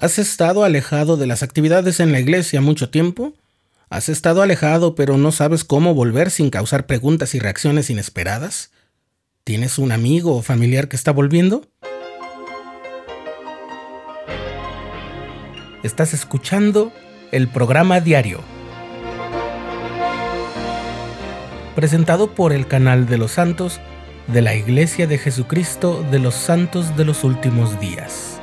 ¿Has estado alejado de las actividades en la iglesia mucho tiempo? ¿Has estado alejado pero no sabes cómo volver sin causar preguntas y reacciones inesperadas? ¿Tienes un amigo o familiar que está volviendo? Estás escuchando el programa diario, presentado por el canal de los santos de la Iglesia de Jesucristo de los Santos de los Últimos Días.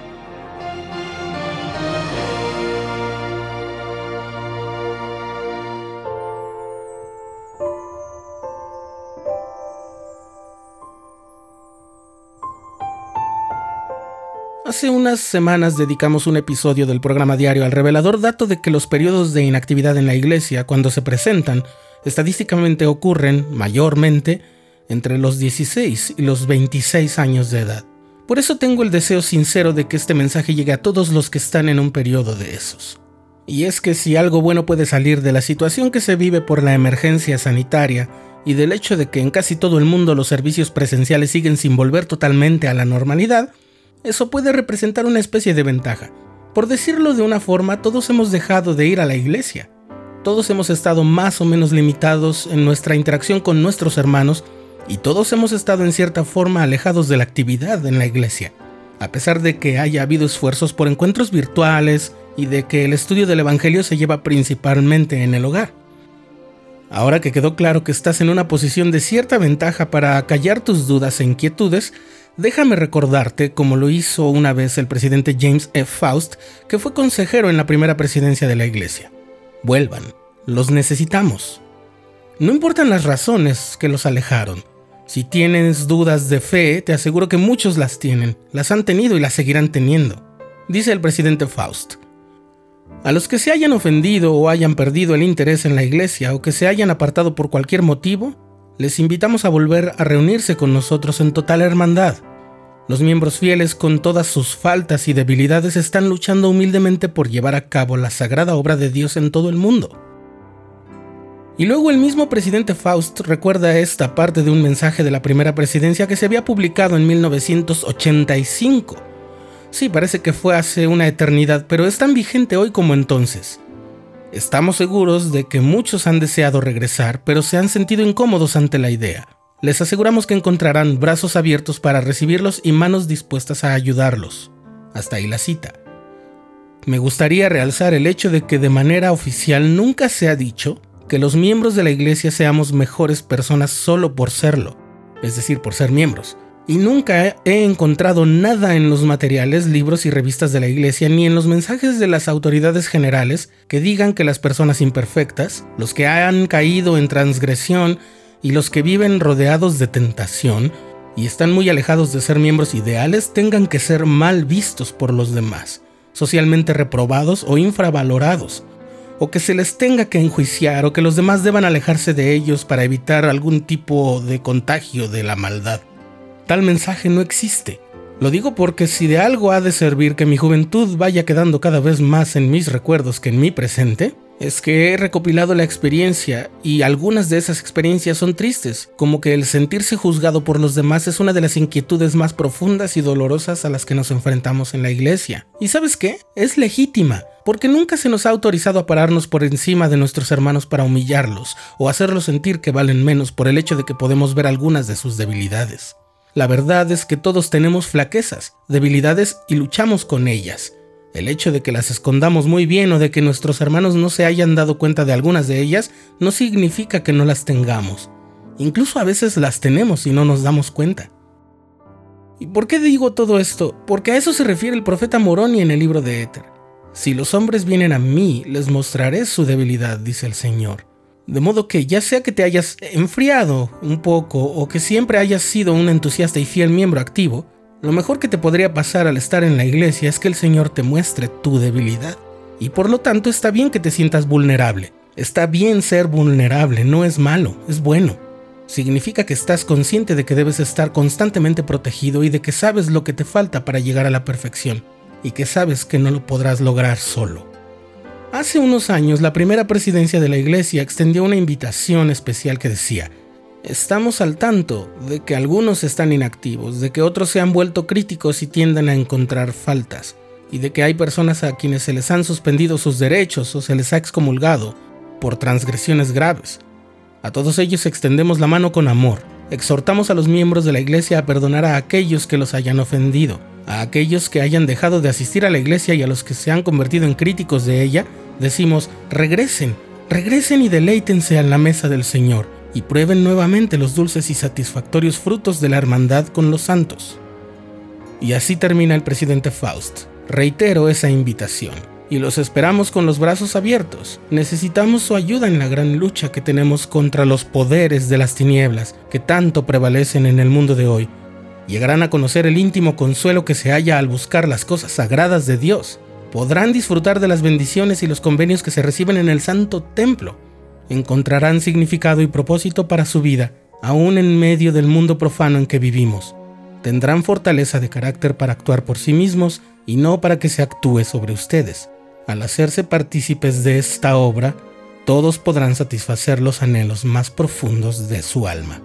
Hace unas semanas dedicamos un episodio del programa diario al revelador dato de que los periodos de inactividad en la iglesia, cuando se presentan, estadísticamente ocurren, mayormente, entre los 16 y los 26 años de edad. Por eso tengo el deseo sincero de que este mensaje llegue a todos los que están en un periodo de esos. Y es que si algo bueno puede salir de la situación que se vive por la emergencia sanitaria y del hecho de que en casi todo el mundo los servicios presenciales siguen sin volver totalmente a la normalidad, eso puede representar una especie de ventaja. Por decirlo de una forma, todos hemos dejado de ir a la iglesia. Todos hemos estado más o menos limitados en nuestra interacción con nuestros hermanos y todos hemos estado en cierta forma alejados de la actividad en la iglesia. A pesar de que haya habido esfuerzos por encuentros virtuales y de que el estudio del Evangelio se lleva principalmente en el hogar. Ahora que quedó claro que estás en una posición de cierta ventaja para callar tus dudas e inquietudes, Déjame recordarte, como lo hizo una vez el presidente James F. Faust, que fue consejero en la primera presidencia de la Iglesia. Vuelvan, los necesitamos. No importan las razones que los alejaron. Si tienes dudas de fe, te aseguro que muchos las tienen, las han tenido y las seguirán teniendo. Dice el presidente Faust. A los que se hayan ofendido o hayan perdido el interés en la iglesia o que se hayan apartado por cualquier motivo, les invitamos a volver a reunirse con nosotros en total hermandad. Los miembros fieles, con todas sus faltas y debilidades, están luchando humildemente por llevar a cabo la sagrada obra de Dios en todo el mundo. Y luego el mismo presidente Faust recuerda esta parte de un mensaje de la primera presidencia que se había publicado en 1985. Sí, parece que fue hace una eternidad, pero es tan vigente hoy como entonces. Estamos seguros de que muchos han deseado regresar, pero se han sentido incómodos ante la idea. Les aseguramos que encontrarán brazos abiertos para recibirlos y manos dispuestas a ayudarlos. Hasta ahí la cita. Me gustaría realzar el hecho de que de manera oficial nunca se ha dicho que los miembros de la iglesia seamos mejores personas solo por serlo, es decir, por ser miembros y nunca he encontrado nada en los materiales, libros y revistas de la Iglesia ni en los mensajes de las autoridades generales que digan que las personas imperfectas, los que han caído en transgresión y los que viven rodeados de tentación y están muy alejados de ser miembros ideales tengan que ser mal vistos por los demás, socialmente reprobados o infravalorados, o que se les tenga que enjuiciar o que los demás deban alejarse de ellos para evitar algún tipo de contagio de la maldad. Tal mensaje no existe. Lo digo porque si de algo ha de servir que mi juventud vaya quedando cada vez más en mis recuerdos que en mi presente, es que he recopilado la experiencia y algunas de esas experiencias son tristes, como que el sentirse juzgado por los demás es una de las inquietudes más profundas y dolorosas a las que nos enfrentamos en la iglesia. ¿Y sabes qué? Es legítima, porque nunca se nos ha autorizado a pararnos por encima de nuestros hermanos para humillarlos o hacerlos sentir que valen menos por el hecho de que podemos ver algunas de sus debilidades. La verdad es que todos tenemos flaquezas, debilidades y luchamos con ellas. El hecho de que las escondamos muy bien o de que nuestros hermanos no se hayan dado cuenta de algunas de ellas no significa que no las tengamos. Incluso a veces las tenemos y no nos damos cuenta. ¿Y por qué digo todo esto? Porque a eso se refiere el profeta Moroni en el libro de Éter. Si los hombres vienen a mí, les mostraré su debilidad, dice el Señor. De modo que ya sea que te hayas enfriado un poco o que siempre hayas sido un entusiasta y fiel miembro activo, lo mejor que te podría pasar al estar en la iglesia es que el Señor te muestre tu debilidad. Y por lo tanto está bien que te sientas vulnerable. Está bien ser vulnerable, no es malo, es bueno. Significa que estás consciente de que debes estar constantemente protegido y de que sabes lo que te falta para llegar a la perfección, y que sabes que no lo podrás lograr solo. Hace unos años, la primera presidencia de la iglesia extendió una invitación especial que decía, Estamos al tanto de que algunos están inactivos, de que otros se han vuelto críticos y tienden a encontrar faltas, y de que hay personas a quienes se les han suspendido sus derechos o se les ha excomulgado por transgresiones graves. A todos ellos extendemos la mano con amor. Exhortamos a los miembros de la iglesia a perdonar a aquellos que los hayan ofendido, a aquellos que hayan dejado de asistir a la iglesia y a los que se han convertido en críticos de ella, decimos, regresen, regresen y deleítense en la mesa del Señor y prueben nuevamente los dulces y satisfactorios frutos de la hermandad con los santos. Y así termina el presidente Faust. Reitero esa invitación y los esperamos con los brazos abiertos. Necesitamos su ayuda en la gran lucha que tenemos contra los poderes de las tinieblas que tanto prevalecen en el mundo de hoy. Llegarán a conocer el íntimo consuelo que se halla al buscar las cosas sagradas de Dios. Podrán disfrutar de las bendiciones y los convenios que se reciben en el santo templo. Encontrarán significado y propósito para su vida, aún en medio del mundo profano en que vivimos. Tendrán fortaleza de carácter para actuar por sí mismos y no para que se actúe sobre ustedes. Al hacerse partícipes de esta obra, todos podrán satisfacer los anhelos más profundos de su alma.